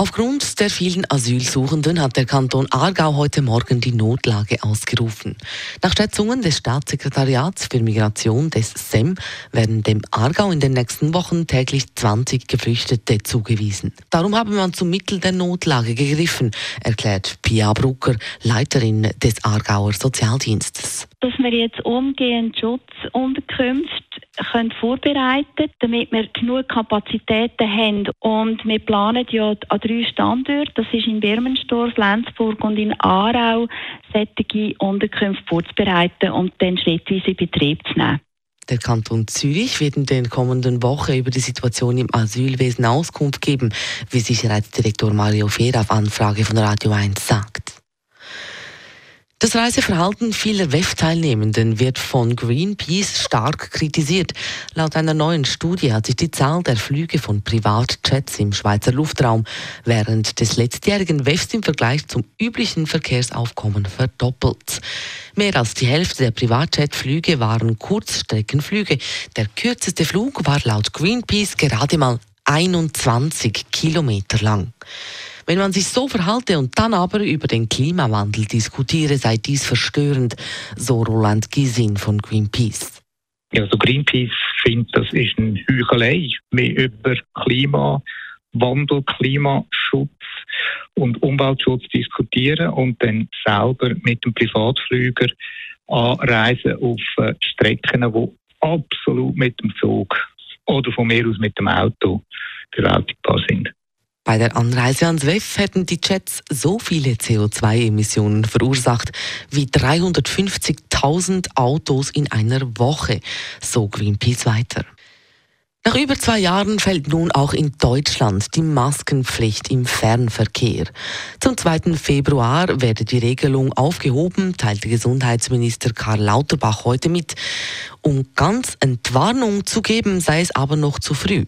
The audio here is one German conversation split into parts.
Aufgrund der vielen Asylsuchenden hat der Kanton Aargau heute Morgen die Notlage ausgerufen. Nach Schätzungen des Staatssekretariats für Migration des SEM werden dem Aargau in den nächsten Wochen täglich 20 Geflüchtete zugewiesen. Darum habe man zum Mittel der Notlage gegriffen, erklärt Pia Brucker, Leiterin des Aargauer Sozialdienstes. Dass wir jetzt umgehend Schutzunterkünfte können vorbereiten damit wir genug Kapazitäten haben. Und wir planen ja an drei Standorten, das ist in Birmenstorf, Lenzburg und in Aarau, solche Unterkünfte vorzubereiten und dann schrittweise in Betrieb zu nehmen. Der Kanton Zürich wird in den kommenden Wochen über die Situation im Asylwesen Auskunft geben, wie Sicherheitsdirektor Mario Fehr auf Anfrage von Radio 1 sagt. Das Reiseverhalten vieler WEF-Teilnehmenden wird von Greenpeace stark kritisiert. Laut einer neuen Studie hat sich die Zahl der Flüge von Privatjets im Schweizer Luftraum während des letztjährigen WEFs im Vergleich zum üblichen Verkehrsaufkommen verdoppelt. Mehr als die Hälfte der Privatjetflüge waren Kurzstreckenflüge. Der kürzeste Flug war laut Greenpeace gerade mal 21 Kilometer lang. Wenn man sich so verhalte und dann aber über den Klimawandel diskutiere, sei dies verstörend, so Roland Gisin von Greenpeace. Ja, also Greenpeace findet, das ist eine Heuchelei, mehr über Klimawandel, Klimaschutz und Umweltschutz diskutieren und dann selber mit dem Privatflüger anreisen auf äh, Strecken, die absolut mit dem Zug oder von mir aus mit dem Auto bewältigbar sind. Bei der Anreise ans WEF hätten die Jets so viele CO2-Emissionen verursacht wie 350.000 Autos in einer Woche, so Greenpeace weiter. Nach über zwei Jahren fällt nun auch in Deutschland die Maskenpflicht im Fernverkehr. Zum 2. Februar werde die Regelung aufgehoben, teilte Gesundheitsminister Karl Lauterbach heute mit. Um ganz Entwarnung zu geben, sei es aber noch zu früh.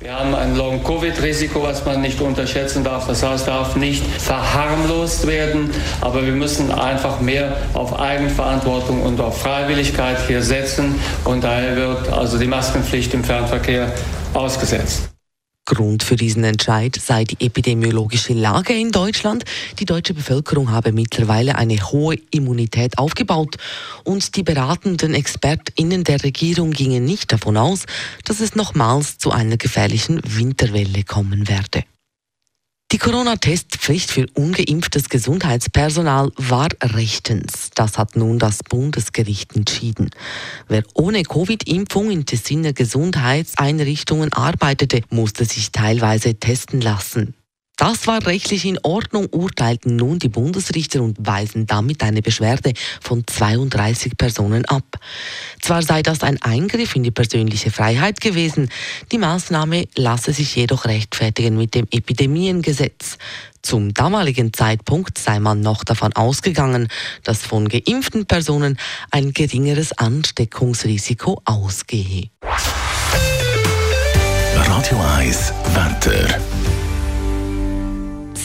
Wir haben ein Long-Covid-Risiko, was man nicht unterschätzen darf. Das heißt, darf nicht verharmlost werden. Aber wir müssen einfach mehr auf Eigenverantwortung und auf Freiwilligkeit hier setzen. Und daher wird also die Maskenpflicht im Fernverkehr ausgesetzt. Grund für diesen Entscheid sei die epidemiologische Lage in Deutschland. Die deutsche Bevölkerung habe mittlerweile eine hohe Immunität aufgebaut und die beratenden ExpertInnen der Regierung gingen nicht davon aus, dass es nochmals zu einer gefährlichen Winterwelle kommen werde. Die Corona-Testpflicht für ungeimpftes Gesundheitspersonal war rechtens. Das hat nun das Bundesgericht entschieden. Wer ohne Covid-Impfung in Tessiner Gesundheitseinrichtungen arbeitete, musste sich teilweise testen lassen. Das war rechtlich in Ordnung, urteilten nun die Bundesrichter und weisen damit eine Beschwerde von 32 Personen ab. Zwar sei das ein Eingriff in die persönliche Freiheit gewesen, die Maßnahme lasse sich jedoch rechtfertigen mit dem Epidemiengesetz. Zum damaligen Zeitpunkt sei man noch davon ausgegangen, dass von geimpften Personen ein geringeres Ansteckungsrisiko ausgehe. Radio 1 Wetter.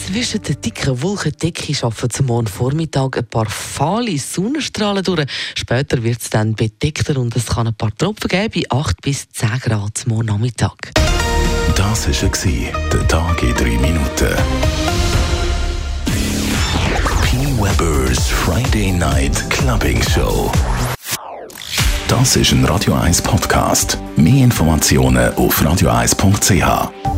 Zwischen der dicken Wolkendecke schaffen zum Morgen Vormittag ein paar fahle Sonnenstrahlen durch. Später wird es dann bedeckter und es kann ein paar Tropfen geben bei 8 bis 10 Grad zum Morgen Nachmittag. Das war der Tag in 3 Minuten. P. Weber's Friday Night Clubbing Show. Das ist ein Radio 1 Podcast. Mehr Informationen auf radio1.ch.